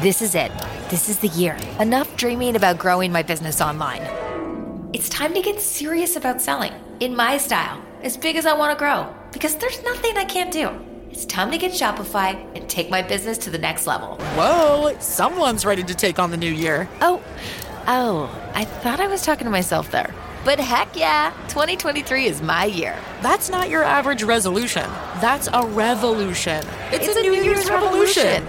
This is it. This is the year. Enough dreaming about growing my business online. It's time to get serious about selling in my style, as big as I want to grow, because there's nothing I can't do. It's time to get Shopify and take my business to the next level. Whoa, someone's ready to take on the new year. Oh, oh, I thought I was talking to myself there. But heck yeah, 2023 is my year. That's not your average resolution. That's a revolution. It's, a, New, Year's, revolution.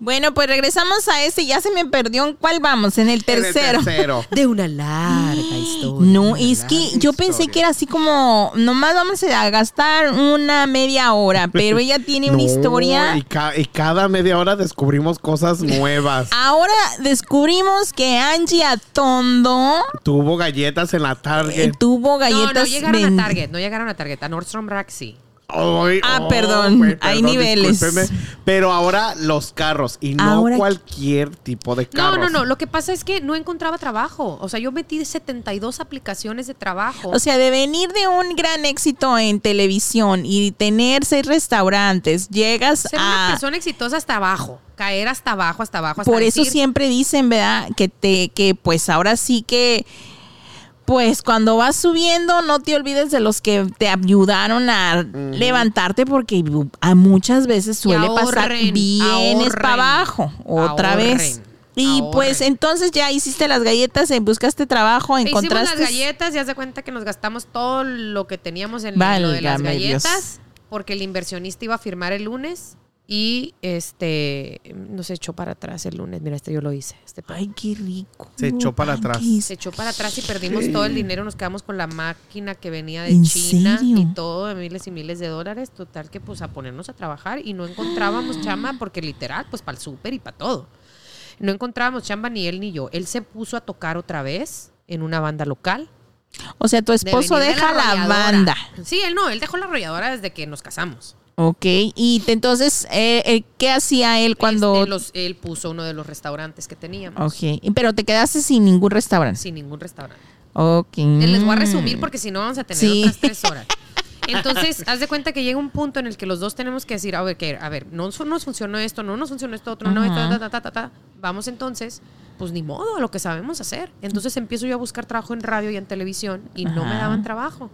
Bueno, pues regresamos a este. Ya se me perdió en cuál vamos, en el tercero. De una larga historia. No, es que yo pensé que era así como, nomás vamos a gastar una media hora, pero ella tiene una No, historia. Y, ca- y cada media hora descubrimos cosas nuevas. Ahora descubrimos que Angie Atondo Tuvo galletas en la eh, Target. tuvo No, galletas. no llegaron ven- a Target, no llegaron a Target, a Nordstrom Rack sí. Ay, Ah, oh, perdón, hay niveles. Pero ahora los carros y no Ahora- cualquier tipo de No, carros. no, no, lo que pasa es que no encontraba trabajo. O sea, yo metí 72 aplicaciones de trabajo. O sea, de venir de un gran éxito en televisión y tener seis restaurantes, llegas ser una a... persona exitosa hasta abajo, caer hasta abajo, hasta abajo. hasta Por eso siempre dicen, ¿verdad? Que te, que pues ahora sí que, pues cuando vas subiendo, no te olvides de los que te ayudaron a levantarte, porque a muchas veces suele pasar vienes para abajo otra ahorren, vez. Y pues entonces ya hiciste las galletas, buscaste trabajo, Hicimos encontraste. las galletas y haz de cuenta que nos gastamos todo lo que teníamos en lo de las Dios. galletas porque el inversionista iba a firmar el lunes y este nos echó para atrás el lunes. Mira, este yo lo hice. Este. Ay, qué rico. Se echó para atrás. Se echó para atrás y perdimos todo el dinero. Nos quedamos con la máquina que venía de ¿En China serio? y todo de miles y miles de dólares. Total que pues a ponernos a trabajar y no encontrábamos chamba porque literal, pues para el súper y para todo. No encontrábamos chamba ni él ni yo. Él se puso a tocar otra vez en una banda local. O sea, tu esposo de deja la, arrolladora. banda. Sí, él no, él dejó la arrolladora desde que nos casamos. Ok, y entonces, eh, eh, ¿qué hacía él cuando...? Este, los- él puso uno de los restaurantes que teníamos. Ok, pero te quedaste sin ningún restaurante. Sin ningún restaurante. Ok. Eh, Les voy a resumir porque si no vamos a tener Sí. otras tres horas. Entonces, haz de cuenta que llega un punto en el que los dos tenemos que decir, a ver, que, a ver, no nos funcionó esto, no nos funcionó esto otro, no, esto, ta, ta, ta, ta. Vamos entonces, pues ni modo, a lo que sabemos hacer. Entonces empiezo yo a buscar trabajo en radio y en televisión y no me daban trabajo.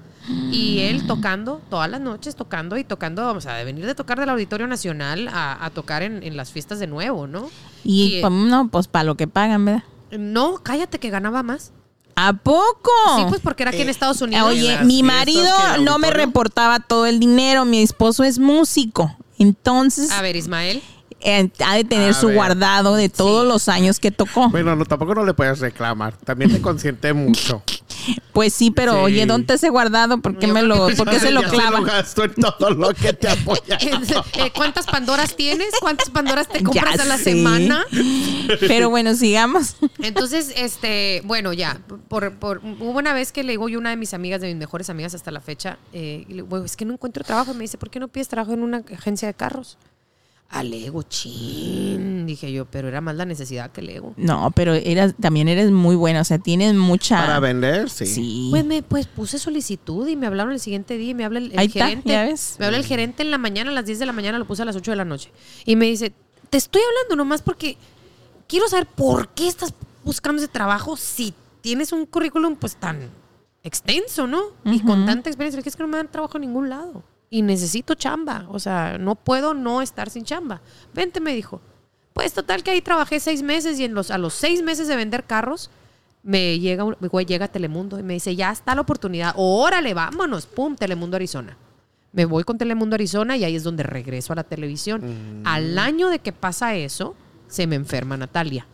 Y él tocando todas las noches, tocando y tocando, o sea, de venir de tocar del Auditorio Nacional a, a tocar en, en las fiestas de nuevo, ¿no? Y, Y, pa- no, pues para lo que pagan, ¿verdad? No, cállate que ganaba más. ¿A poco? Sí, pues porque era aquí en Estados Unidos. Oye, mi marido no me reportaba todo el dinero, mi esposo es músico. Entonces, A ver, Ismael. Eh, ha de tener A su ver. guardado de todos los años que tocó. Bueno, no, tampoco no le puedes reclamar. También te consiente mucho. Pues sí, pero Sí. oye, ¿dónde se guardado? ¿Por qué me lo, por qué se lo Ya clava? gasto en todo lo que te apoya. Eh, ¿Cuántas Pandoras tienes? ¿Cuántas Pandoras te Ya compras a la semana? Pero bueno, sigamos. Entonces, este, bueno, ya, por, por- hubo una vez que le digo yo a una de mis amigas, de mis mejores amigas hasta la fecha, eh, y le digo, "Bueno, es que no encuentro trabajo. Y me dice, ¿por qué no pides trabajo en una agencia de carros? Al ego, chin, dije yo, pero era más la necesidad que el ego. No, pero eras, también eres muy buena, o sea, tienes mucha... Para vender, sí. Sí. Pues me pues puse solicitud y me hablaron el siguiente día y me habla el, el Ahí está, gerente. ya ves. Me habla el gerente en la mañana, a las 10 de la mañana, lo puse a las 8 de la noche. Y me dice, te estoy hablando nomás porque quiero saber por qué estás buscando ese trabajo si tienes un currículum pues tan extenso, ¿no? Y con tanta experiencia. Es que no me dan trabajo en ningún lado. Y necesito chamba. O sea, no puedo no estar sin chamba. Vente, me dijo. Pues total que ahí trabajé seis meses y en los, a los seis meses de vender carros me llega, un- güey, llega a Telemundo y me dice, ya está la oportunidad, órale, vámonos, pum, Telemundo Arizona. Me voy con Telemundo Arizona y ahí es donde regreso a la televisión. Al año de que pasa eso, se me enferma Natalia.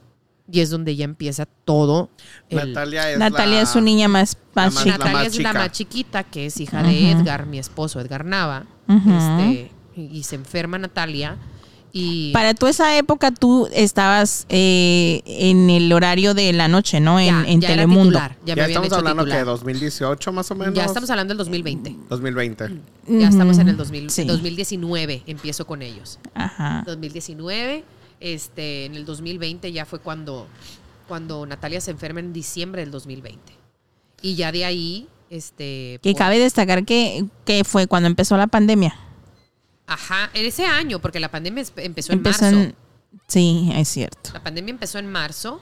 Y es donde ya empieza todo. el- Natalia es Natalia la- es su niña más, más más- chica. Natalia más es la más chiquita, que es hija de Edgar, mi esposo, Edgar Nava. Este, y, y se enferma Natalia. Y Para tú esa época tú estabas eh, en el horario de la noche, ¿no? En, ya, en ya era Telemundo. titular, ya, Ya, me habían estamos hecho hablando que titular. 2018 más o menos. Ya estamos hablando del 2020. 2020. Ya estamos en el Ujú, 2000 sí. 2019, empiezo con ellos. Ajá. 2019, este, en el 2020 ya fue cuando, cuando Natalia se enferma en diciembre del 2020. Y ya de ahí, este... Que por- cabe destacar que, que fue cuando empezó la pandemia. Ajá, en ese año, porque la pandemia empezó en Empezó marzo. en... Sí, es cierto. La pandemia empezó en marzo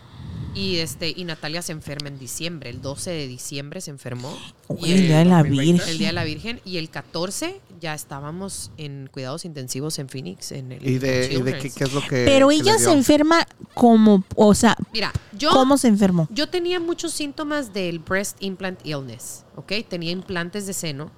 y este y Natalia se enferma en diciembre. El 12 de diciembre se enfermó. Uy, Y el día de la 2020. Virgen. el Día de la Virgen. Y el 14 ya estábamos en cuidados intensivos en Phoenix. En el ¿Y de, y de qué, qué es lo que. Pero que ella se enferma como, o sea, Mira, yo, ¿cómo se enfermó? yo tenía muchos síntomas del breast implant illness. ¿Ok? Tenía implantes de seno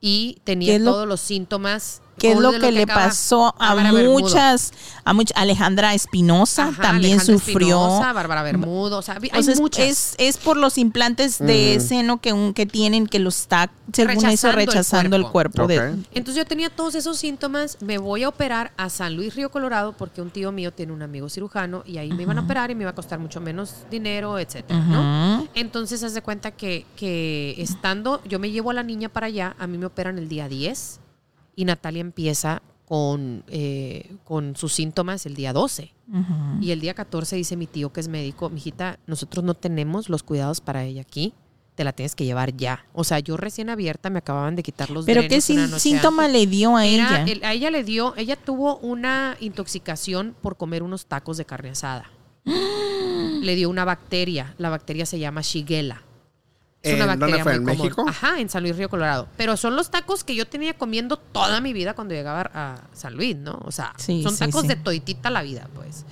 y ¿Qué tenía lo- todos los síntomas. ¿Qué es lo que, le pasó a muchas, a much- Alejandra Espinosa Ajá, también Alejandra sufrió. Espinosa, Bárbara Bermudo. O sea, hay O sea, es- muchas. es, es por los implantes de seno que, un- que tienen que los está, según eso, Rechazando el rechazando el cuerpo. Ok. de, Entonces yo tenía todos esos síntomas, me voy a operar a San Luis Río Colorado porque un tío mío tiene un amigo cirujano y ahí me iban a operar y me iba a costar mucho menos dinero, etcétera. Entonces haz de cuenta que, que estando, yo me llevo a la niña para allá, a mí me operan el día 10 y Natalia empieza con, eh, con sus síntomas el día 12. Ujú. Y el día 14 dice mi tío que es médico, mijita, nosotros no tenemos los cuidados para ella aquí, te la tienes que llevar ya. O sea, yo recién abierta me acababan de quitar los Pero ¿qué sin- síntoma antes. le dio a Era ella? el- a ella le dio, ella tuvo una intoxicación por comer unos tacos de carne asada. le dio una bacteria, la bacteria se llama Shigella. Es ¿En una dónde bacteria fue? muy ¿En común. México? Ajá, en San Luis Río Colorado. Pero son los tacos que yo tenía comiendo toda mi vida cuando llegaba a San Luis, ¿no? O sea, Sí, son sí, tacos sí. de toitita la vida, pues.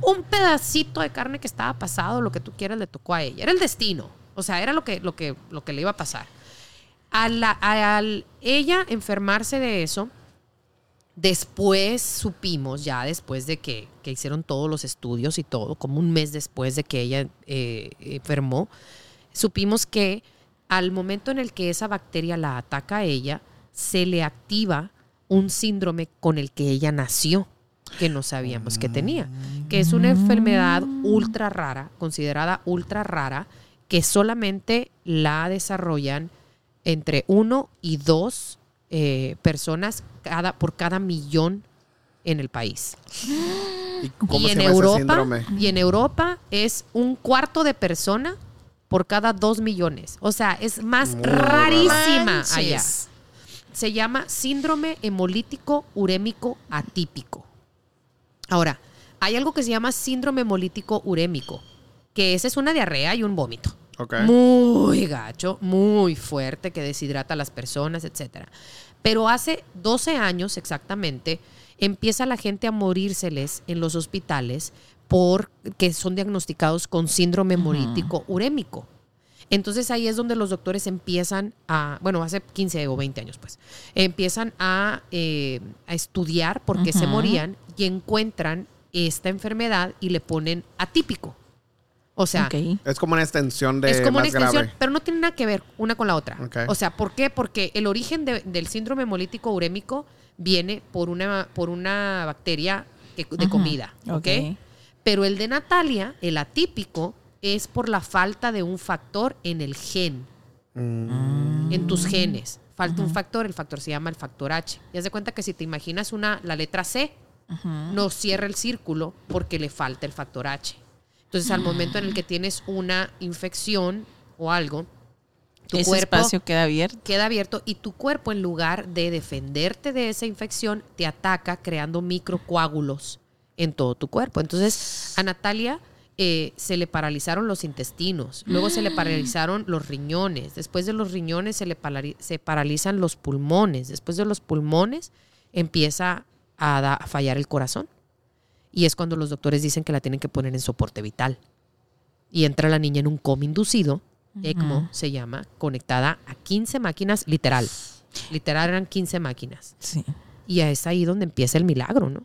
Un pedacito de carne que estaba pasado, lo que tú quieras, le tocó a ella. Era el destino. O sea, era lo que, lo que, lo que le iba a pasar. A la- al ella enfermarse de eso, después supimos, ya después de que, que hicieron todos los estudios y todo, como un mes después de que ella eh, enfermó, supimos que al momento en el que esa bacteria la ataca a ella, se le activa un síndrome con el que ella nació, que no sabíamos que tenía, que es una enfermedad ultra rara, considerada ultra rara, que solamente la desarrollan entre uno y dos eh, personas cada, por cada millón en el país. ¿Y cómo y se en llama ese Europa, síndrome? y en Europa es un cuarto de persona por cada dos millones. O sea, es más Muy rarísima Manches. allá. Se llama síndrome hemolítico urémico atípico. Ahora, hay algo que se llama síndrome hemolítico urémico, que esa es una diarrea y un vómito. Ok. Muy gacho, muy fuerte, que deshidrata a las personas, etc. Pero hace 12 años exactamente, empieza la gente a morírseles en los hospitales porque son diagnosticados con síndrome hemolítico urémico. Entonces ahí es donde los doctores empiezan a, bueno, hace 15 o 20 años pues, empiezan a, eh, a estudiar por qué se morían y encuentran esta enfermedad y le ponen atípico. O sea. Es como una extensión de es como una más extensión, grave. pero no tiene nada que ver una con la otra. O sea, ¿por qué? Porque el origen de- del síndrome hemolítico urémico viene por una, por una bacteria que- de comida, ¿ok? ok. Pero el de Natalia, el atípico, es por la falta de un factor en el gen, Mm. en tus genes. Falta un factor, el factor se llama el factor H. Y haz de cuenta que si te imaginas una, la letra C, no cierra el círculo porque le falta el factor H. Entonces, al momento en el que tienes una infección o algo, tu Ese cuerpo espacio queda abierto. queda abierto y tu cuerpo, en lugar de defenderte de esa infección, te ataca creando microcoágulos en todo tu cuerpo. Entonces, a Natalia eh, se le paralizaron los intestinos, luego se le paralizaron los riñones, después de los riñones se le se paralizan los pulmones, después de los pulmones empieza a, a fallar el corazón. Y es cuando los doctores dicen que la tienen que poner en soporte vital. y entra la niña en un coma inducido, ECMO se llama, conectada a 15 máquinas, literal. Literal eran 15 máquinas. Sí. Y es ahí donde empieza el milagro, ¿no?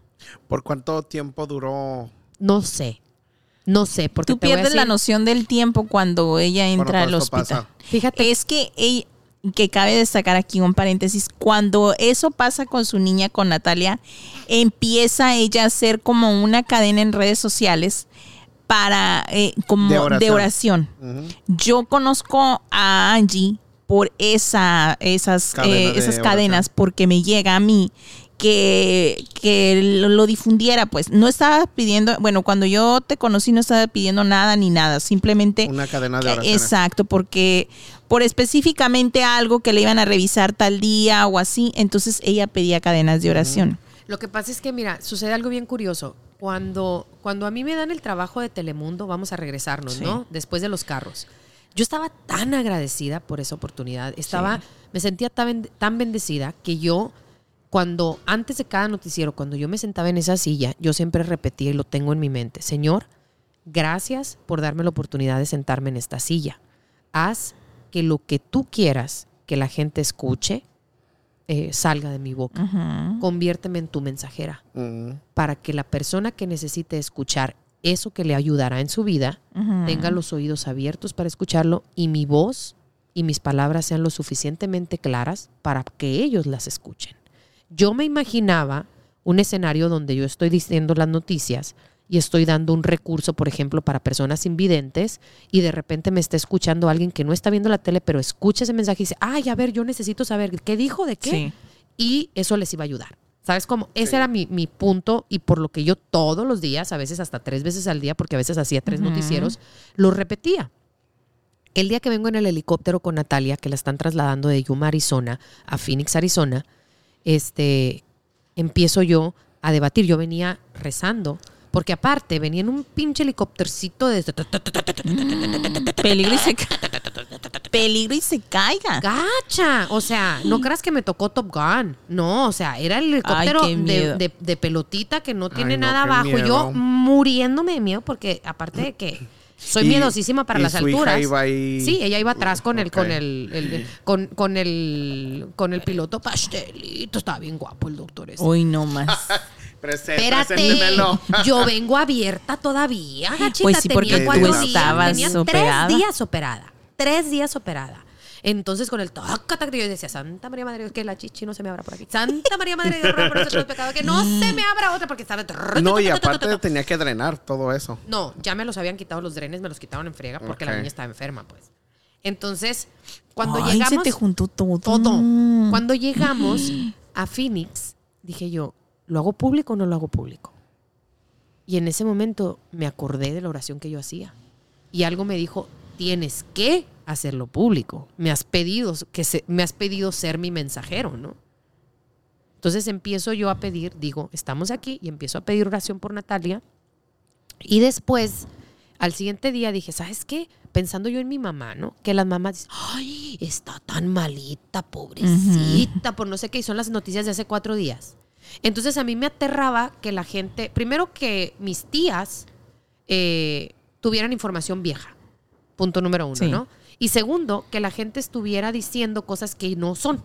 ¿Por cuánto tiempo duró? No sé. No sé, porque Tú te voy a pierdes la noción del tiempo cuando ella entra al hospital. pasa. Fíjate, Es que ella- que cabe destacar aquí un paréntesis, cuando eso pasa con su niña, con Natalia, empieza ella a hacer como una cadena en redes sociales para eh, como De de oración. Yo conozco a Angie por esa, esas, Cadena eh, esas oración. cadenas porque me llega a mí que, que lo, lo difundiera, pues no estaba pidiendo, bueno, cuando yo te conocí no estaba pidiendo nada ni nada, simplemente Una cadena de oraciones. Exacto, porque por específicamente algo que le iban a revisar tal día o así, entonces ella pedía cadenas de oración. Lo que pasa es que, mira, sucede algo bien curioso. Cuando, cuando a mí me dan el trabajo de Telemundo, vamos a regresarnos, Sí. ¿no? Después de los carros. Yo estaba tan agradecida por esa oportunidad. Estaba, me sentía tan, tan bendecida que yo, cuando, antes de cada noticiero, cuando yo me sentaba en esa silla, yo siempre repetía y lo tengo en mi mente. Señor, gracias por darme la oportunidad de sentarme en esta silla. Haz que lo que tú quieras que la gente escuche eh, salga de mi boca conviérteme en tu mensajera Ujú. para que la persona que necesite escuchar eso que le ayudará en su vida. Tenga los oídos abiertos para escucharlo y mi voz y mis palabras sean lo suficientemente claras para que ellos las escuchen. Yo me imaginaba un escenario donde yo estoy diciendo las noticias y estoy dando un recurso, por ejemplo, para personas invidentes y de repente me está escuchando alguien que no está viendo la tele, pero escucha ese mensaje y dice, ay, a ver, yo necesito saber qué dijo, de qué Sí. y eso les iba a ayudar. ¿Sabes cómo? Ese era mi, mi punto y por lo que yo todos los días, a veces hasta tres veces al día, porque a veces hacía tres noticieros, lo repetía. El día que vengo en el helicóptero con Natalia, que la están trasladando de Yuma, Arizona, a Phoenix, Arizona, este, empiezo yo a debatir. Yo venía rezando, porque aparte venía en un pinche helicóptercito de... Peligro y se Peligro y se caiga. ¡Gacha! O sea, no creas que me tocó Top Gun. No, o sea, era el helicóptero Ay, de, de- de pelotita que no tiene Ay, no, nada abajo. Yo miedo. muriéndome de miedo porque aparte de que soy Y- miedosísima para y las su hija alturas. iba ahí- Sí, ella iba atrás con el, con el, el- el- con, con el con el piloto pastelito. Estaba bien guapo el doctor ese. Hoy no más. Prese- Espérate, preséntemelo. yo vengo abierta todavía, gachita. Pues sí, porque tenía tú días, estabas tenía operada. tres días operada, tres días operada. Entonces con el taca, yo decía, Santa María Madre de Dios, que la chichi no se me abra por aquí. Santa María Madre de Dios, por los pecadores, que no se me abra otra porque estaba... No, y aparte tenía que drenar todo eso. No, ya me los habían quitado los drenes, me los quitaron en friega porque la niña estaba enferma, pues. Entonces, cuando Ay, llegamos... se te juntó todo. Todo. Cuando llegamos a Phoenix, dije yo, ¿lo hago público o no lo hago público? Y en ese momento me acordé de la oración que yo hacía. Y algo me dijo, tienes que hacerlo público. Me has pedido, que se- me has pedido ser mi mensajero, ¿no? Entonces empiezo yo a pedir, digo, estamos aquí y empiezo a pedir oración por Natalia. Y después, al siguiente día dije, ¿sabes qué? Pensando yo en mi mamá, ¿no? Que las mamás dicen, ay, está tan malita, pobrecita, por no sé qué, y son las noticias de hace cuatro días. Entonces a mí me aterraba que la gente, primero que mis tías eh, tuvieran información vieja, punto número uno, Sí. ¿no? Y segundo, que la gente estuviera diciendo cosas que no son.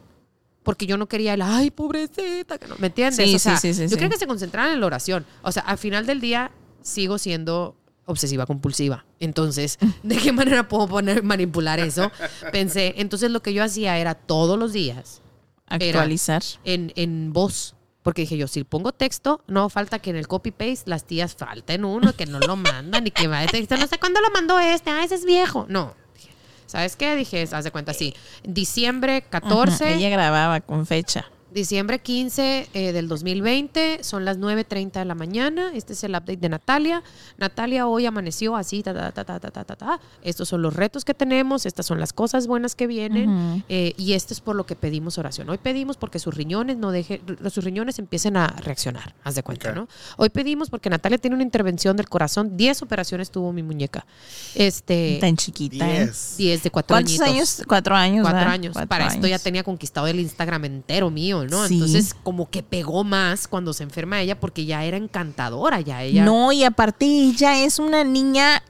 Porque yo no quería el, ay, pobrecita, que no, ¿me entiendes? Sí, o sea, sí, yo creo que se concentraran en la oración. O sea, al final del día sigo siendo obsesiva compulsiva. Entonces, ¿de qué manera puedo poner, manipular eso? Pensé, entonces lo que yo hacía era todos los días Actualizar. en, en voz. Porque dije yo, si pongo texto, no falta que en el copy-paste las tías falten uno, que no lo mandan y que va de texto. No sé cuándo lo mandó este, ah, ese es viejo. No. Dije, ¿Sabes qué? Dije, haz de cuenta así. Diciembre 14. Ujú, Ella grababa con fecha. Diciembre 15 eh, del 2020, son las 9.30 de la mañana. Este es el update de Natalia. Natalia hoy amaneció así, ta, ta, ta, ta, ta, ta, ta. ta. Estos son los retos que tenemos, estas son las cosas buenas que vienen eh, y esto es por lo que pedimos oración. Hoy pedimos porque sus riñones no deje, sus riñones empiecen a reaccionar, haz de cuenta, ¿no? Hoy pedimos porque Natalia tiene una intervención del corazón, 10 operaciones tuvo mi muñeca. Este, Tan chiquita. 10 eh. de 4 años. ¿Cuántos años? 4 años. Para esto ya tenía conquistado el Instagram entero mío. ¿No? Sí. Entonces, como que pegó más cuando se enferma ella porque ya era encantadora, ya ella. No, y aparte ella es una niña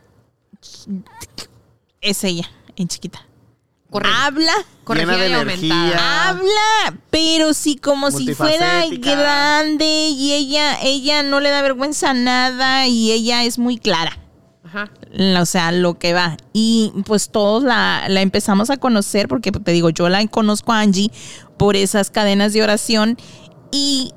es ella, en chiquita. Corre- Habla, corregida Llena de y aumentada. energía. habla, pero sí como si fuera grande y ella, ella no le da vergüenza a nada y ella es muy clara. Ajá. O sea, lo que va. Y pues todos la, la empezamos a conocer porque te digo, yo la conozco a Angie por esas cadenas de oración y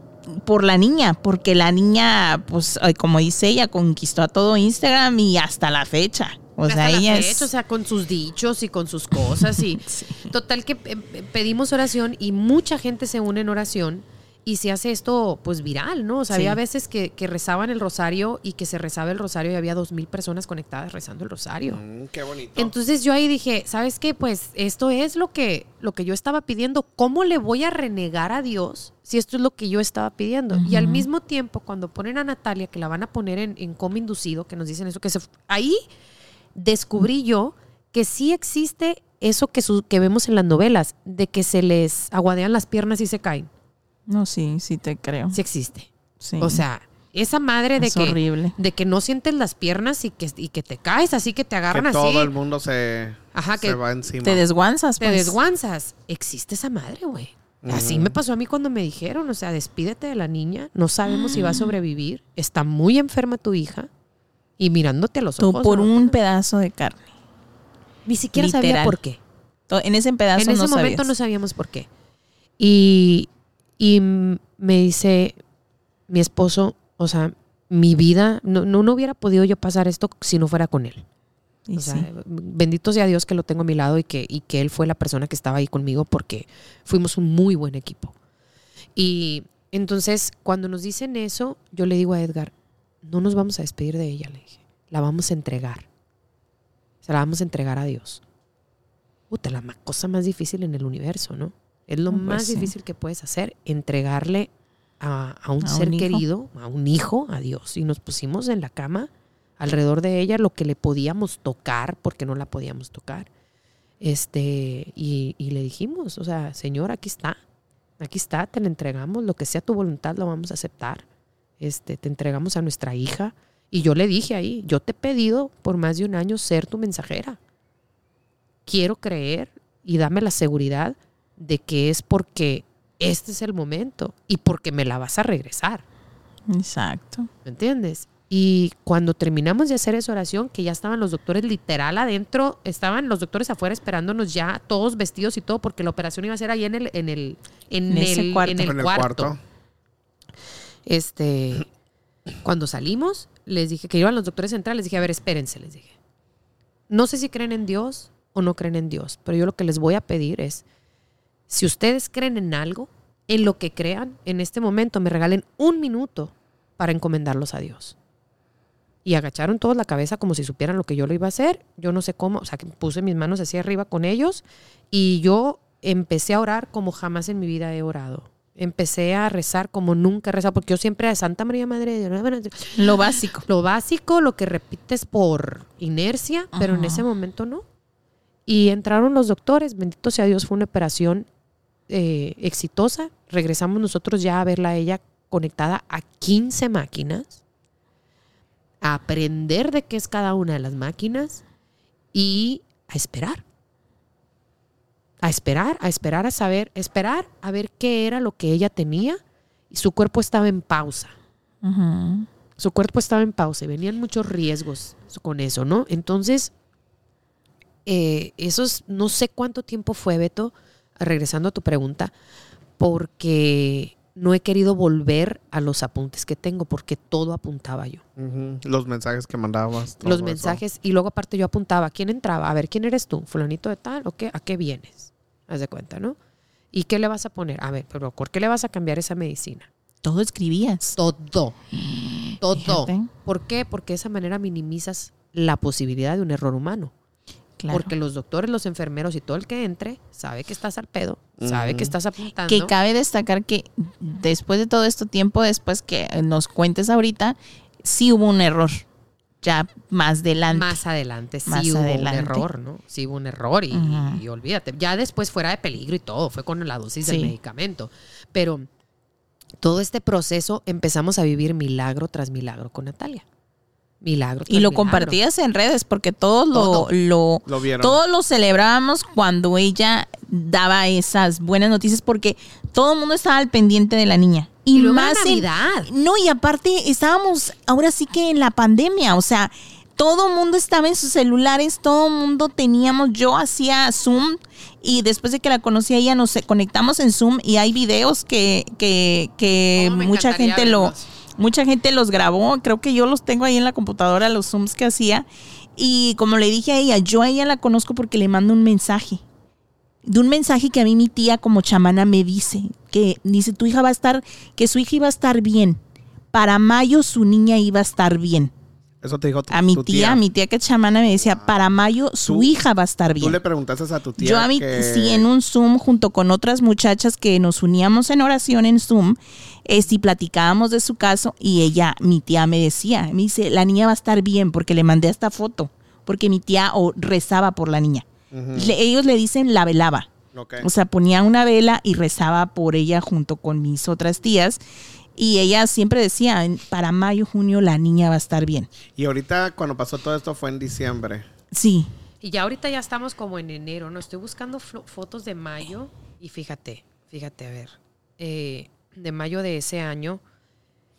por la niña, porque la niña, pues como dice ella, conquistó a todo Instagram y hasta la fecha. O sea, la ella fecha, es... o sea, con sus dichos y con sus cosas y total que eh, pedimos oración y mucha gente se une en oración y se hace esto pues viral, ¿no? O sea, Sí. había veces que, que rezaban el rosario y que se rezaba el rosario y había dos mil personas conectadas rezando el rosario. Mm, qué bonito. Entonces yo ahí dije, ¿sabes qué? Pues esto es lo que, lo que yo estaba pidiendo. ¿Cómo le voy a renegar a Dios si esto es lo que yo estaba pidiendo? Y al mismo tiempo, cuando ponen a Natalia, que la van a poner en, en coma inducido, que nos dicen eso, que se, ahí descubrí yo que sí existe eso que, su- que vemos en las novelas, de que se les aguadean las piernas y se caen. No, sí, sí te creo. Sí existe. Sí. O sea, esa madre de Es que, horrible. de que no sientes las piernas y que, y que te caes, así que te que agarran así. todo el mundo se, Ajá, se que va encima. te desguanzas. te pues. desguanzas. Existe esa madre, güey. Así me pasó a mí cuando me dijeron, o sea, despídete de la niña, no sabemos si va a Mm. sobrevivir, está muy enferma tu hija y mirándote a los Tú ojos. por ¿no? un pedazo de carne. Ni siquiera sabía literal. por qué. En ese pedazo en ese no momento sabías. no sabíamos por qué. Y, y me dice mi esposo, o sea, mi vida, no, no, no hubiera podido yo pasar esto si no fuera con él. Y O sea, sí. bendito sea Dios que lo tengo a mi lado y que, y que él fue la persona que estaba ahí conmigo porque fuimos un muy buen equipo. Y entonces, cuando nos dicen eso, yo le digo a Edgar, no nos vamos a despedir de ella, le dije, la vamos a entregar. Se la vamos a entregar a Dios. Puta, la cosa más difícil en el universo, ¿no? Es lo Pues más sí. difícil que puedes hacer, entregarle a, a un A ser un querido, a un hijo, a Dios. Y nos pusimos en la cama alrededor de ella lo que le podíamos tocar, porque no la podíamos tocar. Este, y, y le dijimos, o sea, Señor, aquí está, aquí está, te la entregamos, lo que sea tu voluntad lo vamos a aceptar. Este, te entregamos a nuestra hija. Y yo le dije ahí, yo te he pedido por más de un año ser tu mensajera. Quiero creer y dame la seguridad de que es porque este es el momento y porque me la vas a regresar. Exacto. ¿Me entiendes? Y cuando terminamos de hacer esa oración, que ya estaban los doctores literal adentro, estaban los doctores afuera esperándonos ya, todos vestidos y todo, porque la operación iba a ser ahí en el, en el, en el, cuarto. en el en el cuarto. cuarto. Este, cuando salimos, les dije que iban los doctores a entrar, les dije, a ver, espérense, les dije. No sé si creen en Dios o no creen en Dios, pero yo lo que les voy a pedir es, si ustedes creen en algo, en lo que crean, en este momento me regalen un minuto para encomendarlos a Dios. Y agacharon todos la cabeza como si supieran lo que yo lo iba a hacer. Yo no sé cómo, o sea, que puse mis manos hacia arriba con ellos y yo empecé a orar como jamás en mi vida he orado. Empecé a rezar como nunca he rezado, porque yo siempre a Santa María Madre de Dios, Lo básico. lo básico, lo que repites por inercia, pero en ese momento no. Y entraron los doctores, bendito sea Dios, fue una operación eh, exitosa. Regresamos nosotros ya a verla a ella conectada a 15 máquinas, a aprender de qué es cada una de las máquinas y a esperar. A esperar, a esperar a saber, esperar a ver qué era lo que ella tenía y su cuerpo estaba en pausa su cuerpo estaba en pausa y venían muchos riesgos con eso, ¿no? Entonces, eh, esos, no sé cuánto tiempo fue, Beto, regresando a tu pregunta, porque no he querido volver a los apuntes que tengo, porque todo apuntaba yo. Los mensajes que mandabas. todo los eso. mensajes, y luego aparte yo apuntaba, ¿quién entraba? A ver, ¿quién eres tú? ¿Fulanito de tal? ¿O qué? ¿A qué vienes? Haz de cuenta, ¿no? ¿Y qué le vas a poner? A ver, pero ¿por qué le vas a cambiar esa medicina? Todo escribías. Todo. Todo. Fíjate. ¿Por qué? Porque de esa manera minimizas la posibilidad de un error humano. Claro. Porque los doctores, los enfermeros y todo el que entre sabe que estás al pedo, sabe que estás apuntando. Que cabe destacar que después de todo este tiempo, después que nos cuentes ahorita, sí hubo un error. Ya más adelante. Más adelante sí Más hubo adelante. un error, ¿no? Sí hubo un error y, olvídate. Ya después fuera de peligro y todo, fue con la dosis del medicamento. Pero todo este proceso empezamos a vivir milagro tras milagro con Natalia. Milagro. Y lo milagro. compartías en redes porque todos lo, Todo. lo, Lo vieron. todos lo celebrábamos cuando ella daba esas buenas noticias porque todo el mundo estaba al pendiente de la niña. Y, Y luego más en- Navidad. no, y aparte estábamos ahora sí que en la pandemia, o sea, todo el mundo estaba en sus celulares, todo el mundo teníamos, yo hacía Zoom y después de que la conocí a ella nos conectamos en Zoom y hay videos que, que, que Oh, mucha gente lo. Mucha gente los grabó, creo que yo los tengo ahí en la computadora, los Zooms que hacía. Y como le dije a ella, yo a ella la conozco porque le mando un mensaje. De un mensaje que a mí mi tía como chamana me dice, que dice, tu hija va a estar, que su hija iba a estar bien. Para mayo su niña iba a estar bien. Eso te dijo tu, A mi tu tía, mi tía que chamana me decía, para mayo su Tú- hija va a estar Tú bien. le preguntaste a tu tía Yo a mí, que- sí, en un Zoom junto con otras muchachas que nos uníamos en oración en Zoom, eh, sí platicábamos de su caso y ella, mi tía me decía, me dice, la niña va a estar bien porque le mandé esta foto, porque mi tía rezaba por la niña. Le- ellos le dicen la velaba. O sea, ponía una vela y rezaba por ella junto con mis otras tías. Y ella siempre decía, "En- para mayo, junio, la niña va a estar bien. Y ahorita cuando pasó todo esto fue en diciembre. Sí, Y ya ahorita ya estamos como en enero, ¿no? Estoy buscando flo- fotos de mayo y fíjate, fíjate, a ver, eh, de mayo de ese año.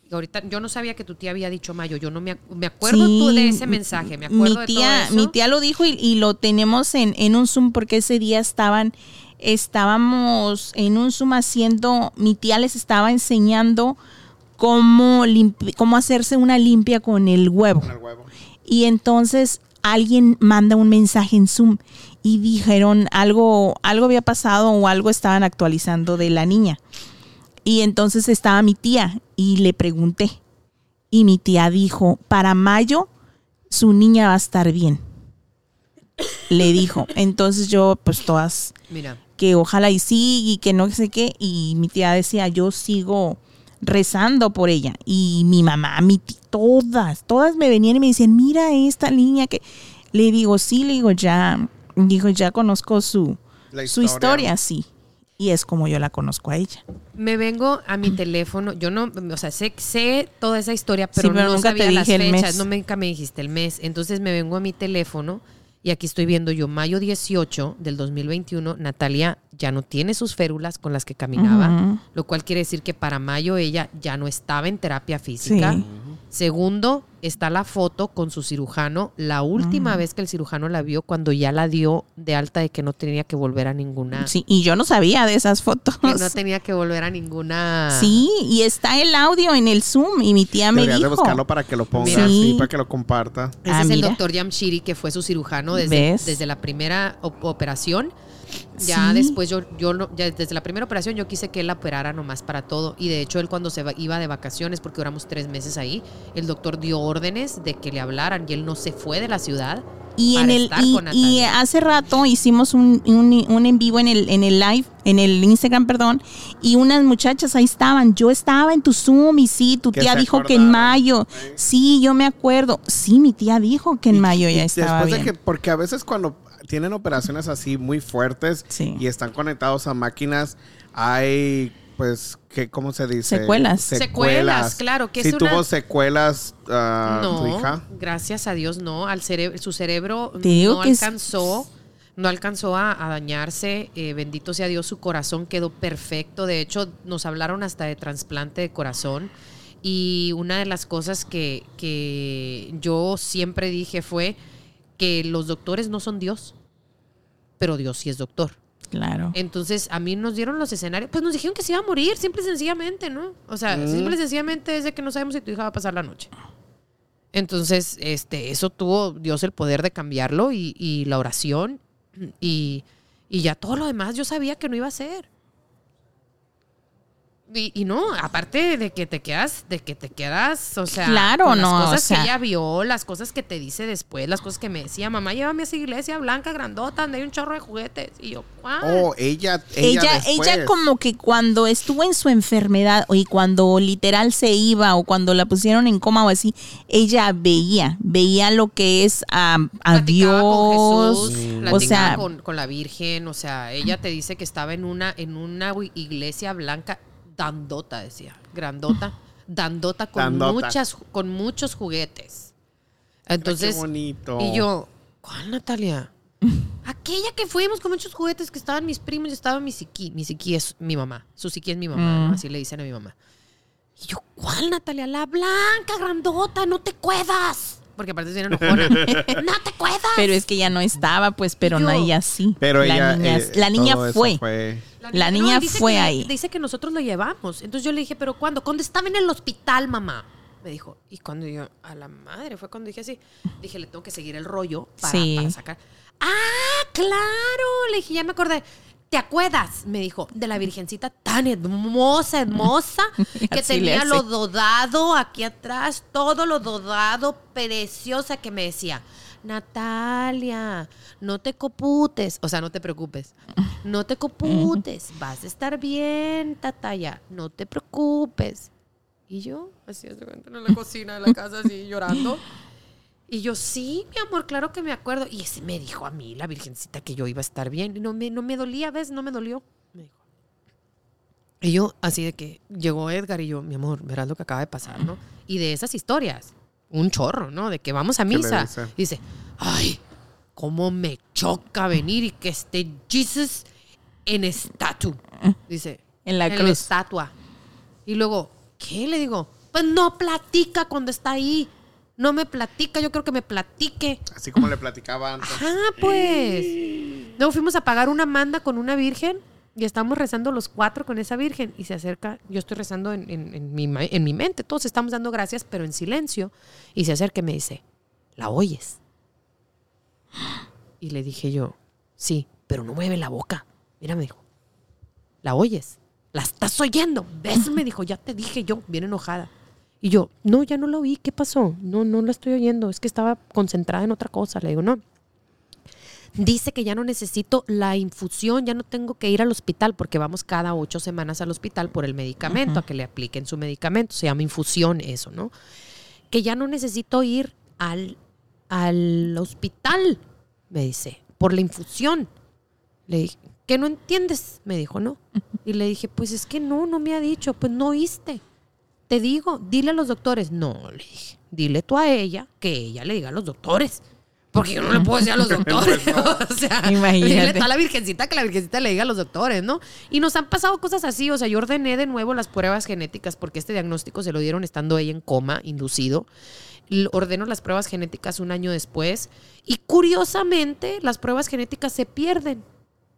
Y ahorita yo no sabía que tu tía había dicho mayo, yo no me, ac- me acuerdo Sí, tú de ese mensaje, me acuerdo mi de tía, todo eso. Mi tía lo dijo y, y lo tenemos en, en un Zoom porque ese día estaban, estábamos en un Zoom haciendo, mi tía les estaba enseñando cómo, limpi- cómo hacerse una limpia con el huevo. Con el huevo. Y entonces alguien manda un mensaje en Zoom y dijeron algo, algo había pasado o algo estaban actualizando de la niña. Y entonces estaba mi tía y le pregunté. Y mi tía dijo, para mayo su niña va a estar bien. Le dijo. Entonces yo, pues todas, Mira, que ojalá y sí, y que no sé qué. Y mi tía decía, yo sigo rezando por ella. Y mi mamá, mi tía, todas, todas me venían y me decían, mira esta niña que... Le digo, sí, le digo, ya, dijo, ya conozco su, La su historia, sí. Y es como yo la conozco a ella. me vengo a mi teléfono, yo no, o sea, sé, sé toda esa historia, pero, Sí, pero no nunca te sabía las dije el fechas, mes. no nunca me dijiste el mes. Entonces me vengo a mi teléfono y aquí estoy viendo yo mayo 18 del 2021, Natalia ya no tiene sus férulas con las que caminaba, lo cual quiere decir que para mayo ella ya no estaba en terapia física. Sí. Segundo, está la foto con su cirujano, la última vez que el cirujano la vio cuando ya la dio de alta de que no tenía que volver a ninguna Sí, y yo no sabía de esas fotos. que no tenía que volver a ninguna Sí, y está el audio en el Zoom y mi tía me Deberías de dijo. buscarlo para que lo pongas Mira. sí, Sí. para que lo comparta. Ese Ah, es el mira. doctor Yamshiri, que fue su cirujano desde, ¿Ves? desde la primera op- operación. Ya Sí. después yo, yo no- ya desde la primera operación yo quise que él la operara nomás para todo. Y de hecho él cuando se iba de vacaciones, porque duramos tres meses ahí, el doctor dio órdenes de que le hablaran y él no se fue de la ciudad. Y en el y, y hace rato hicimos un, un, un en vivo en el en el live, en el Instagram, perdón, y unas muchachas ahí estaban. Yo estaba en tu Zoom y sí, tu tía dijo que en acordaron. mayo. Sí, yo me acuerdo. Sí, mi tía dijo que en mayo ya Y estaba después de bien. que, porque a veces cuando tienen operaciones así muy fuertes Sí. y están conectados a máquinas, hay pues que cómo se dice Secuelas. Secuelas, claro, que si es una- tuvo secuelas ah, no, tu hija. gracias a Dios no. Al cerebro, su cerebro no es- alcanzó, no alcanzó a, a dañarse. Eh, bendito sea Dios, su corazón quedó perfecto. De hecho, nos hablaron hasta de trasplante de corazón. Y una de las cosas que, que yo siempre dije fue que los doctores no son Dios, pero Dios sí es doctor. Claro. Entonces, a mí nos dieron los escenarios, pues nos dijeron que se iba a morir, simple y sencillamente, ¿no? O sea, simple y sencillamente es de que no sabemos si tu hija va a pasar la noche. Entonces, este, eso tuvo Dios el poder de cambiarlo y, y la oración y, y ya todo lo demás yo sabía que no iba a ser. Y, y no, aparte de que te quedas, de que te quedas, o sea, Claro, con las no, cosas o sea. que ella vio, las cosas que te dice después, las cosas que me decía, mamá, llévame a esa iglesia blanca, grandota, donde hay un chorro de juguetes. Y yo, ¿cuál? Oh, ella ella Ella, como que cuando estuvo en su enfermedad y cuando literal se iba o cuando la pusieron en coma o así, ella veía, veía lo que es a, a platicaba con Dios, Jesús, o platicaba sea, con, con la Virgen, o sea, ella te dice que estaba en una, en una iglesia blanca, dandota, decía, grandota, dandota con Dandota. muchas, con muchos juguetes. Entonces, Qué bonito. y yo, ¿cuál Natalia? Aquella que fuimos con muchos juguetes que estaban mis primos y estaba mi Siki. Mi Siki es mi mamá. Su Siki es mi mamá, ¿no? así le dicen a mi mamá. Y yo, ¿cuál Natalia? La blanca, grandota, no te cuedas. Porque aparte viene enojona. no te cuedas. Pero es que ya no estaba, pues, pero Yo- no, ella sí. Pero la ella. niña, eh, la niña todo eso fue. La niña fue que- ahí. Dice que nosotros lo llevamos. Entonces yo le dije, ¿pero cuándo? Cuando estaba en el hospital, mamá. Me dijo, y cuando yo, a la madre, fue cuando dije así. Dije, le tengo que seguir el rollo para, Sí. para sacar. ¡Ah, claro! Le dije, ya me acordé. ¿Te acuerdas? Me dijo, de la virgencita tan hermosa, hermosa, que tenía lo dodado aquí atrás, todo lo dodado, preciosa, que me decía, Natalia, no te coputes, o sea, no te preocupes, no te coputes, vas a estar bien, Tataya, no te preocupes. Y yo, así cuenta, en la cocina de la casa, así llorando. Y yo, sí, mi amor, claro que me acuerdo. Y ese me dijo a mí, la virgencita, que yo iba a estar bien. No me, no me dolía, ¿ves? No me dolió. Me dijo. Y yo, así de que llegó Edgar y yo, mi amor, verás lo que acaba de pasar, ¿no? Y de esas historias, un chorro, ¿no? De que vamos a ¿Qué le misa. dice? Dice, ay, cómo me choca venir y que esté Jesus en estatua. Dice, En la en cruz. estatua. Y luego, ¿qué? Le digo, pues no platica cuando está ahí. No me platica, yo creo que me platique. Así como le platicaba antes. Ah, pues. Luego fuimos a pagar una manda con una virgen y estamos rezando los cuatro con esa virgen y se acerca, yo estoy rezando en, en- mi, en mi mente, todos estamos dando gracias, pero en silencio, y se acerca y me dice, ¿la oyes? Y le dije yo, sí, pero no mueve la boca. Mira, me dijo, ¿la oyes? ¿La estás oyendo? ¿Ves? Me dijo, ya te dije yo, bien enojada. Y yo, no, ya no la oí, ¿qué pasó? No, no la estoy oyendo, es que estaba concentrada en otra cosa. Le digo, no. Dice que ya no necesito la infusión, ya no tengo que ir al hospital porque vamos cada ocho semanas al hospital por el medicamento, a que le apliquen su medicamento, se llama infusión eso, ¿no? Que ya no necesito ir al, al hospital, me dice, por la infusión. Le dije, ¿qué no entiendes? Me dijo, ¿no? Y le dije, pues es que no, no me ha dicho, pues no oíste. Te digo, dile a los doctores. No, le dije, dile tú a ella que ella le diga a los doctores. Porque yo no le puedo decir a los doctores. o sea, Imagínate. a la virgencita que la virgencita le diga a los doctores, ¿no? Y nos han pasado cosas así. O sea, yo ordené de nuevo las pruebas genéticas porque este diagnóstico se lo dieron estando ella en coma, inducido. Ordeno las pruebas genéticas un año después. Y curiosamente, las pruebas genéticas se pierden.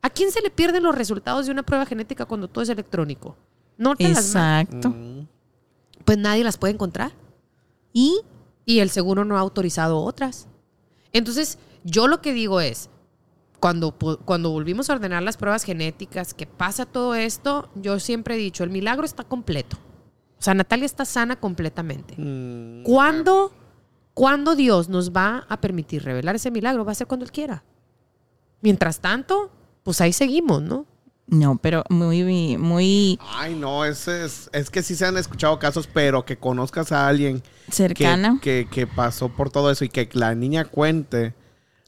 ¿A quién se le pierden los resultados de una prueba genética cuando todo es electrónico? No te las Exacto. Pues nadie las puede encontrar. Y Y el seguro no ha autorizado otras. Entonces, yo lo que digo es, cuando, cuando volvimos a ordenar las pruebas genéticas, que pasa todo esto, yo siempre he dicho, el milagro está completo. O sea, Natalia está sana completamente. Mm, ¿Cuándo, cuándo Dios nos va a permitir revelar ese milagro? Va a ser cuando Él quiera. Mientras tanto, pues ahí seguimos, ¿no? No, pero muy, muy Ay, no, ese es, es que sí se han escuchado casos, pero que conozcas a alguien que, cercana. que, que pasó por todo eso y que la niña cuente.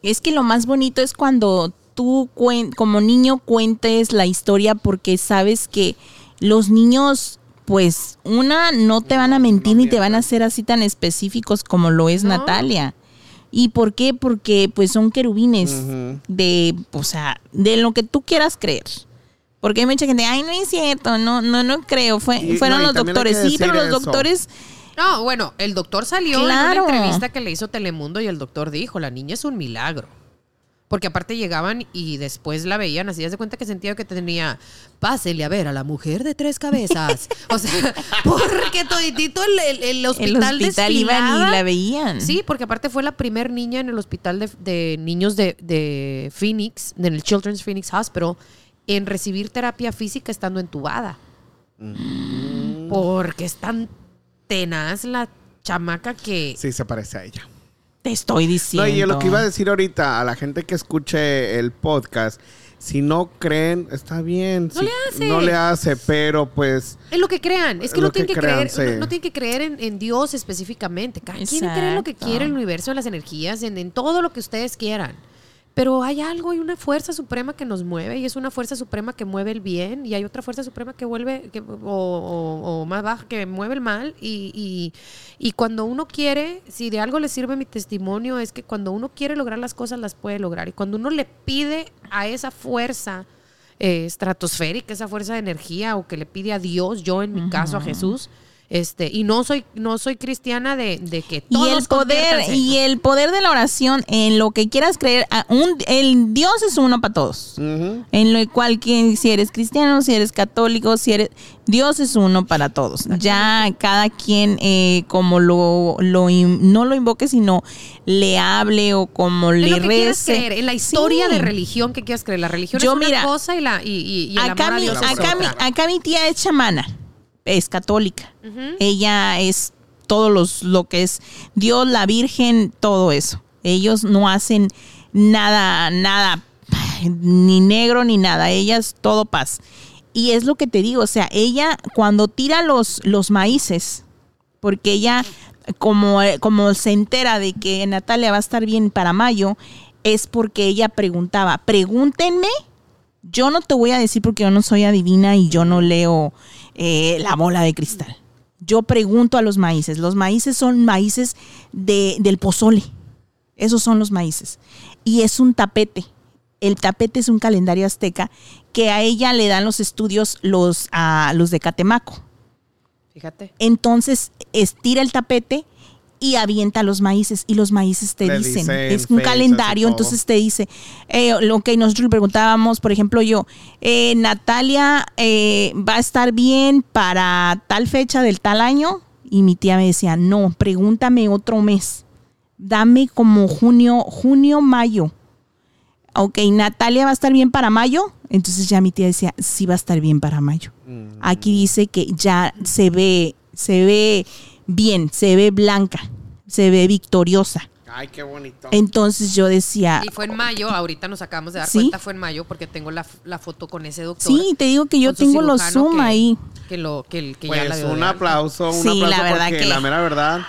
Es que lo más bonito es cuando tú cuen- como niño cuentes la historia porque sabes que los niños, pues, una, no te van a mentir ni te van a ser así tan específicos como lo es No. Natalia. ¿Y por qué? Porque pues son querubines de, o sea, de lo que tú quieras creer. Porque hay mucha gente, ay, no es cierto, no, no, no creo, fue, Y- fueron no, los doctores. Sí, pero los eso. doctores, No, bueno, el doctor salió Claro. en una entrevista que le hizo Telemundo y el doctor dijo, la niña es un milagro. Porque aparte llegaban y después la veían así, de cuenta que sentía que tenía, pásele a ver a la mujer de tres cabezas. o sea, porque toditito el, el- el el hospital, hospital iban y la veían. Sí, porque aparte fue la primer niña en el hospital de, de niños de, de Phoenix, en el Children's Phoenix Hospital, en recibir terapia física estando entubada. Porque es tan tenaz la chamaca que... Sí, se parece a ella. Te estoy No, diciendo. y lo que iba a decir ahorita a la gente que escuche el podcast, si no creen, está bien. No si- le hace. No le hace, pero pues Es lo que crean. Es que Lo no tienen que que, crean, creer, sí. no, no tienen que creer en, en Dios específicamente. Cada quien cree lo que quiere, el universo, en las energías, en, en todo lo que ustedes quieran. Pero hay algo, hay una fuerza suprema que nos mueve y es una fuerza suprema que mueve el bien y hay otra fuerza suprema que vuelve, que, o, o- o más baja, que mueve el mal. Y, y- y cuando uno quiere, si de algo le sirve mi testimonio, es que cuando uno quiere lograr las cosas, las puede lograr. Y cuando uno le pide a esa fuerza eh, estratosférica, esa fuerza de energía, o que le pide a Dios, yo en mi caso a Jesús, este, y no soy, no soy cristiana de, de que Y todos el poder, y el poder de la oración en lo que quieras creer, a un, el Dios es uno para todos. En lo cual, que si eres cristiano, si eres católico, si eres... Dios es uno para todos. Ya cada quien, eh, como lo, lo in- no lo invoque, sino le hable o como En le lo que quieras rece. creer, en la historia Sí. de religión que quieras creer. La religión Yo, es una mira, cosa y, la, y, y- y el acá, amor a mi, Dios es acá, mi, acá mi tía es chamana, es católica. Ella es todos los lo que es Dios, la Virgen, todo eso. Ellos no hacen nada, nada, ni negro ni nada. Ella es todo paz. Y es lo que te digo, o sea, ella cuando tira los, los maíces, porque ella como, como se entera de que Natalia va a estar bien para mayo, es porque ella preguntaba, pregúntenme, yo no te voy a decir porque yo no soy adivina y yo no leo eh, la bola de cristal. Yo pregunto a los maíces, los maíces son maíces de, del pozole, esos son los maíces. Y es un tapete, el tapete es un calendario azteca que a ella le dan los estudios los, a los de Catemaco. Fíjate. Entonces estira el tapete y avienta los maíces y los maíces te dicen, dicen es un calendario, entonces te dice, eh, lo que nosotros le preguntábamos, por ejemplo yo, eh, Natalia eh, va a estar bien para tal fecha del tal año y mi tía me decía, no, pregúntame otro mes, dame como junio, junio, mayo. Ok, Natalia va a estar bien para mayo. Entonces ya mi tía decía, sí va a estar bien para mayo. Aquí dice que ya se ve, se ve bien, se ve blanca, se ve victoriosa. Ay, qué bonito. Entonces yo decía, Y fue en mayo, ahorita nos acabamos de dar Sí. cuenta, fue en mayo porque tengo la, la foto con ese doctor. sí, te digo que yo tengo los Zoom que- ahí. Que, lo, que, el- que ya la Pues dio de un aplauso, un Sí, aplauso la verdad porque que- la mera verdad,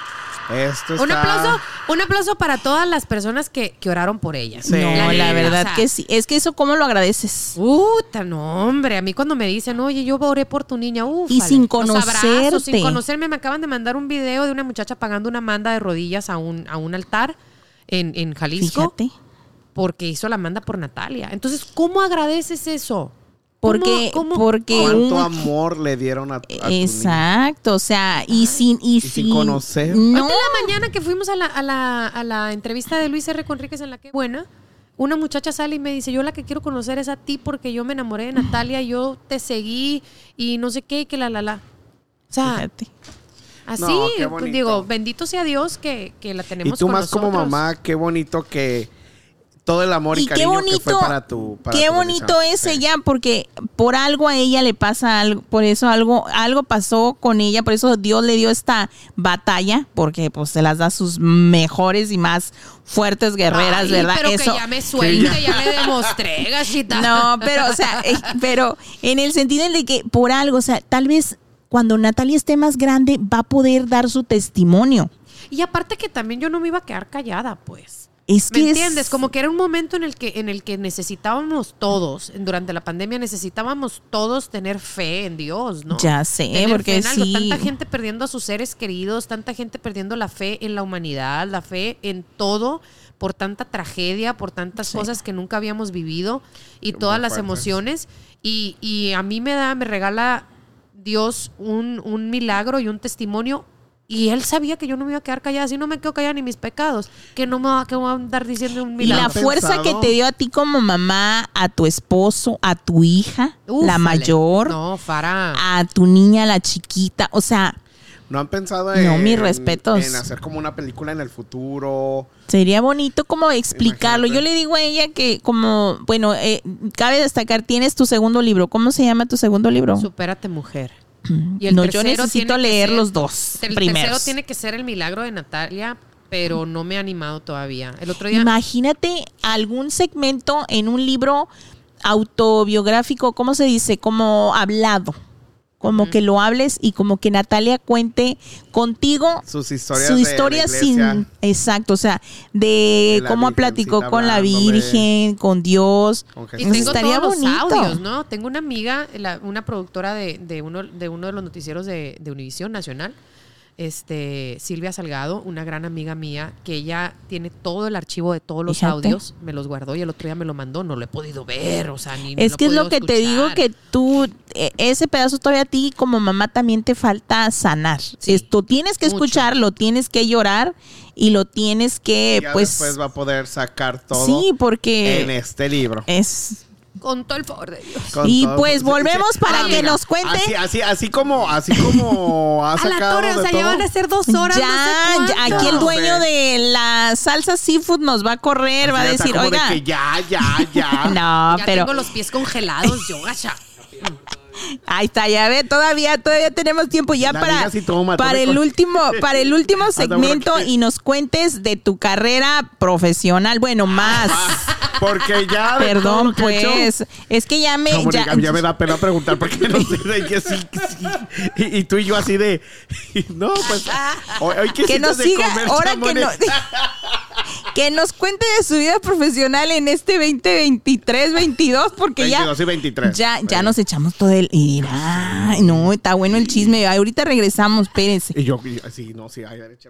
esto está... Un aplauso, un aplauso para todas las personas que, que oraron por ella. Sí. No, la verdad o sea, que sí. Es que eso, ¿cómo lo agradeces? Puta, no, hombre. A mí cuando me dicen, oye, yo oré por tu niña, uff. Y sin sin conocerte. conocerme, me acaban de mandar un video de una muchacha pagando una manda de rodillas a un, a un altar en, en Jalisco Fíjate. porque hizo la manda por Natalia. Entonces, ¿cómo agradeces eso? ¿Cómo- Porque, cómo- porque ¿Cuánto un- amor le dieron a, a tu niña? Exacto, o sea, y sin, y, Y sin conocer. No, en la mañana que fuimos a la, a la, a la entrevista de Luis R. Conríquez en la que buena, una muchacha sale y me dice, yo la que quiero conocer es a ti porque yo me enamoré de Natalia, yo te seguí y no sé qué, y que la la la. O sea, fíjate. así, No, digo, bendito sea Dios que, que la Y tenemos tú con más como mamá, qué bonito que todo el amor y, Y qué cariño bonito, que fue para tu para qué tu bonito es Sí. ella, porque por algo a ella le pasa algo, por eso algo, algo pasó con ella, por eso Dios le dio esta batalla, porque pues se las da a sus mejores y más fuertes guerreras, Ay, ¿verdad? Pero eso. que ya me suelte, ya le demostré, gachita. No, pero, o sea, eh, pero en el sentido de que por algo, o sea, tal vez cuando Natalia esté más grande va a poder dar su testimonio. Y aparte que también yo no me iba a quedar callada, pues. Es ¿Me que es- entiendes? Como que era un momento en el que, en el que necesitábamos todos, durante la pandemia necesitábamos todos tener fe en Dios, ¿no? Ya sé, Tener porque fe en algo. sí. Tanta gente perdiendo a sus seres queridos, tanta gente perdiendo la fe en la humanidad, la fe en todo, por tanta tragedia, por tantas Sí. cosas que nunca habíamos vivido y todas las emociones. Y, y a mí me da, me regala Dios un, un milagro y un testimonio. Y él sabía que yo no me iba a quedar callada. Si no me quedo callada ni mis pecados, que no me va, que voy a andar diciendo un Y milagro. la ¿Han fuerza que te dio a ti como mamá, a tu esposo, a tu hija, la mayor, No, Farah. a tu niña, la chiquita, o sea, ¿No han pensado No, en, mis respetos. en hacer como una película en el futuro? sería bonito como explicarlo. Imagínate. Yo le digo a ella que como, bueno, eh, cabe destacar, tienes tu segundo libro. ¿Cómo se llama tu segundo libro? Supérate, mujer. No, yo necesito leer ser- los dos El primeros. tercero tiene que ser el milagro de Natalia, pero no me he animado todavía. El otro día. Imagínate algún segmento en un libro autobiográfico, ¿cómo se dice? Como hablado. Como que lo hables y como que Natalia cuente contigo Sus historias su de historia sin exacto, o sea, de, cómo platicó con la. Virgen, con Dios. Con Y Jesús. Tengo estaría todos bonito. los audios, ¿no? Tengo una amiga, la- una productora de, de uno, de uno de los noticieros de, de Univisión Nacional, este, Silvia Salgado, una gran amiga mía, que ella tiene todo el archivo de todos los Fíjate. audios, me los guardó y el otro día me lo mandó, no lo he podido ver, o sea, ni Es no que es lo que te digo que tú, eh, ese pedazo todavía a ti como mamá también te falta sanar. Sí, Esto tienes que mucho. escuchar, lo tienes que llorar y lo tienes que, Ya pues, después va a poder sacar todo sí, porque en este libro. es Con todo el favor de Dios. Con Y todo- pues sí, volvemos sí. para Ah, que mira, nos cuente. Así, así, así como, así como ha A la sacado torre, o sea, ya van a ser dos horas, ya, no sé ya, aquí el dueño de la salsa seafood nos va a correr, va a decir, como de oiga, que ya, ya, ya. no, ya pero tengo los pies congelados, yo, gacha. Ahí está, ya ve, todavía, todavía tenemos tiempo ya La para, y toma, para el con- último, para el último segmento y nos cuentes de tu carrera profesional. Bueno, más. Porque ya de todo Perdón, lo que he hecho- pues. Es que ya me. Ya, ya, me da pena preguntar porque no sé de qué sí, sí. Y, y tú y yo así de. No, pues. Hoy, hoy que hiciste nos de siga, comer, ahora que, no- que nos cuente de su vida profesional en este 2023, 22, porque 22 ya. y 23. Ya, ya Sí. nos echamos todo el. Y dirá, "Ay, no, está bueno el chisme. Ahorita regresamos, espérense. Y yo, sí, no, sí, ay, derecha.